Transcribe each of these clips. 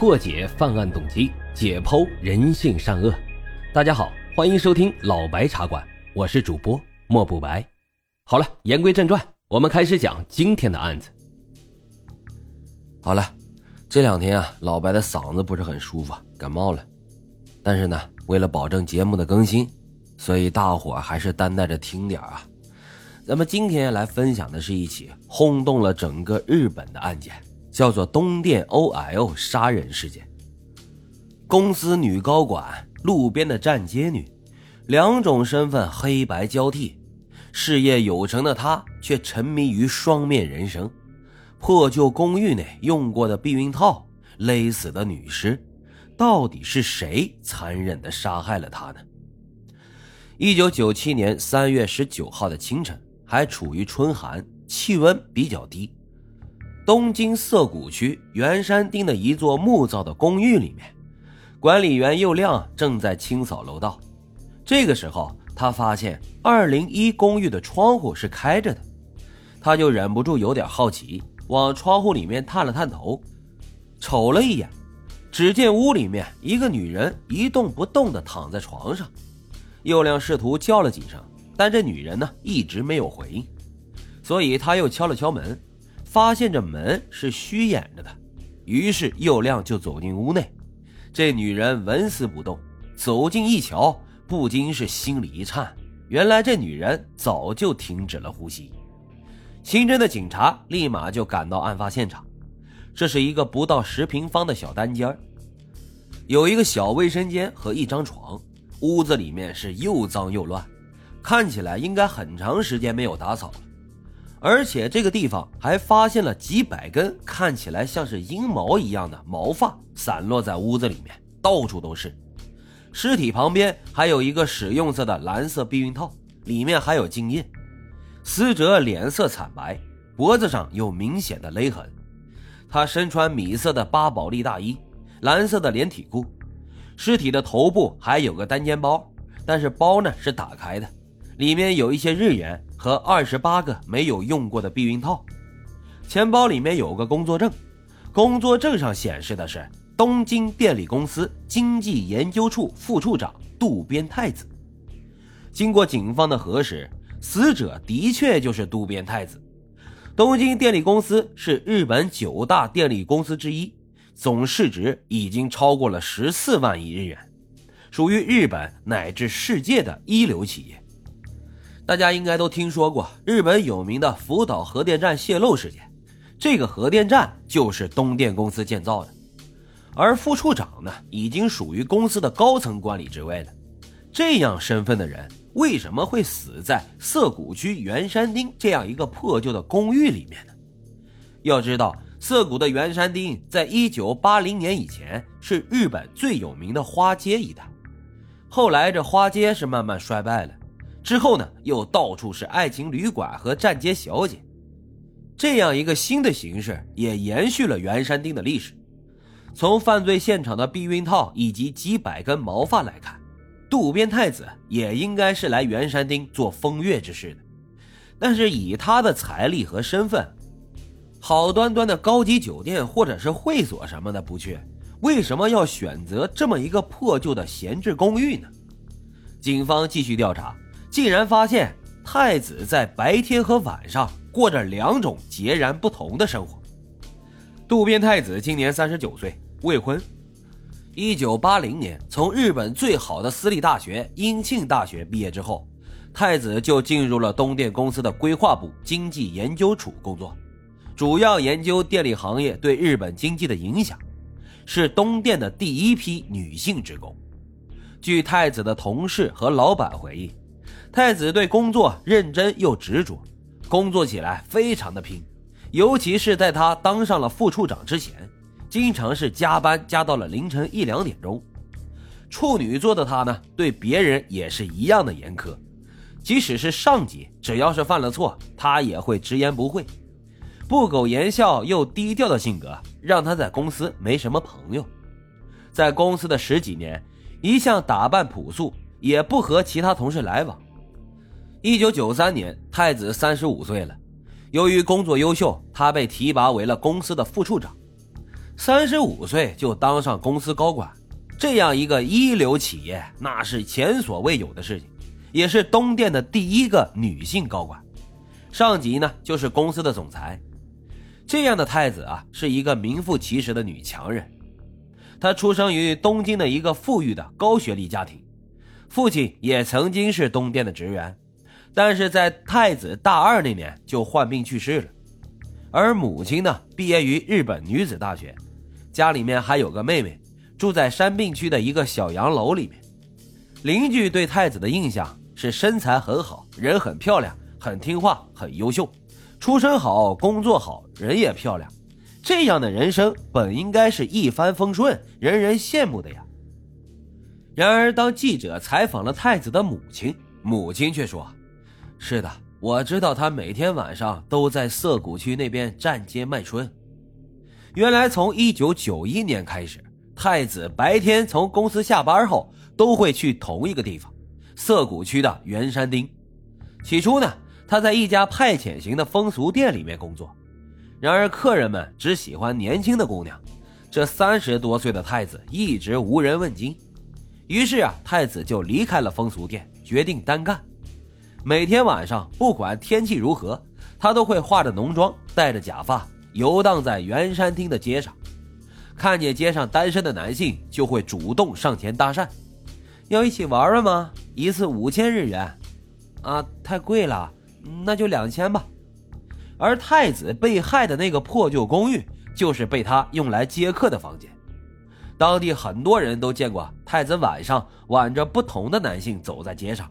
破解犯案动机，解剖人性善恶。大家好，欢迎收听老白茶馆，我是主播莫不白。好了，言归正传，我们开始讲今天的案子。好了，这两天啊，老白的嗓子不是很舒服，感冒了。但是呢，为了保证节目的更新，所以大伙还是担待着听点啊。咱们今天来分享的是一起轰动了整个日本的案件。叫做东电 OL 杀人事件。公司女高管，路边的站街女，两种身份黑白交替。事业有成的她却沉迷于双面人生。破旧公寓内用过的避孕套，勒死的女尸，到底是谁残忍的杀害了她呢？一九九七年三月十九号的清晨，还处于春寒，气温比较低。东京涩谷区圆山町的一座木造的公寓里面，管理员右亮正在清扫楼道。这个时候，他发现二零一公寓的窗户是开着的，他就忍不住有点好奇，往窗户里面探了探头，瞅了一眼，只见屋里面一个女人一动不动地躺在床上。右亮试图叫了几声，但这女人呢一直没有回应，所以他又敲了敲门。发现这门是虚掩着的，于是又亮就走进屋内。这女人纹丝不动，走近一瞧，不禁是心里一颤。原来这女人早就停止了呼吸。刑侦的警察立马就赶到案发现场。这是一个不到十平方的小单间，有一个小卫生间和一张床。屋子里面是又脏又乱，看起来应该很长时间没有打扫了。而且这个地方还发现了几百根看起来像是阴毛一样的毛发散落在屋子里面，到处都是。尸体旁边还有一个使用色的蓝色避孕套，里面还有精液。死者脸色惨白，脖子上有明显的勒痕。他身穿米色的巴宝莉大衣，蓝色的连体裤。尸体的头部还有个单肩包，但是包呢是打开的，里面有一些日元。和二十八个没有用过的避孕套，钱包里面有个工作证，工作证上显示的是东京电力公司经济研究处副处长渡边太子。经过警方的核实，死者的确就是渡边太子。东京电力公司是日本九大电力公司之一，总市值已经超过了十四万亿日元，属于日本乃至世界的一流企业。大家应该都听说过日本有名的福岛核电站泄漏事件，这个核电站就是东电公司建造的，而副处长呢，已经属于公司的高层管理职位了。这样身份的人为什么会死在涩谷区圆山町这样一个破旧的公寓里面呢？要知道，涩谷的圆山町在一九八零年以前是日本最有名的花街一带，后来这花街是慢慢衰败了。之后呢，又到处是爱情旅馆和站街小姐，这样一个新的形式也延续了袁山町的历史。从犯罪现场的避孕套以及几百根毛发来看，渡边太子也应该是来袁山町做风月之事的。但是以他的财力和身份，好端端的高级酒店或者是会所什么的不去，为什么要选择这么一个破旧的闲置公寓呢？警方继续调查。竟然发现太子在白天和晚上过着两种截然不同的生活。渡边太子今年三十九岁，未婚。一九八零年从日本最好的私立大学英庆大学毕业之后，太子就进入了东电公司的规划部经济研究处工作，主要研究电力行业对日本经济的影响，是东电的第一批女性职工。据太子的同事和老板回忆。太子对工作认真又执着，工作起来非常的拼，尤其是在他当上了副处长之前，经常是加班加到了凌晨一两点钟。处女座的他呢，对别人也是一样的严苛，即使是上级，只要是犯了错，他也会直言不讳。不苟言笑又低调的性格，让他在公司没什么朋友。在公司的十几年，一向打扮朴素，也不和其他同事来往。一九九三年，太子三十五岁了。由于工作优秀，他被提拔为了公司的副处长。三十五岁就当上公司高管，这样一个一流企业，那是前所未有的事情，也是东电的第一个女性高管。上级呢，就是公司的总裁。这样的太子啊，是一个名副其实的女强人。她出生于东京的一个富裕的高学历家庭，父亲也曾经是东电的职员，但是在太子大二那年就患病去世了。而母亲呢，毕业于日本女子大学，家里面还有个妹妹，住在山病区的一个小洋楼里面。邻居对太子的印象是身材很好，人很漂亮，很听话，很优秀，出身好，工作好，人也漂亮。这样的人生本应该是一帆风顺，人人羡慕的呀。然而，当记者采访了太子的母亲，母亲却说：“是的，我知道他每天晚上都在涩谷区那边站街卖春。原来，从1991年开始，太子白天从公司下班后都会去同一个地方——涩谷区的圆山町。起初呢，他在一家派遣型的风俗店里面工作。”然而，客人们只喜欢年轻的姑娘，这三十多岁的太子一直无人问津。于是啊，太子就离开了风俗店，决定单干。每天晚上，不管天气如何，他都会化着浓妆，戴着假发，游荡在圆山町的街上。看见街上单身的男性，就会主动上前搭讪：“要一起玩玩吗？一次五千日元。啊，太贵了，那就两千吧。”而太子被害的那个破旧公寓，就是被他用来接客的房间。当地很多人都见过太子晚上挽着不同的男性走在街上，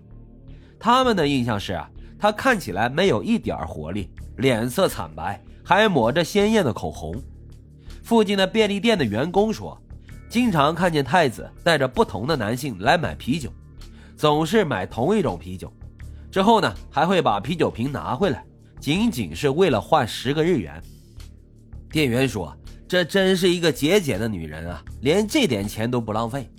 他们的印象是啊，他看起来没有一点活力，脸色惨白，还抹着鲜艳的口红。附近的便利店的员工说，经常看见太子带着不同的男性来买啤酒，总是买同一种啤酒，之后呢，还会把啤酒瓶拿回来。仅仅是为了换十个日元，店员说：“这真是一个节俭的女人啊，连这点钱都不浪费。”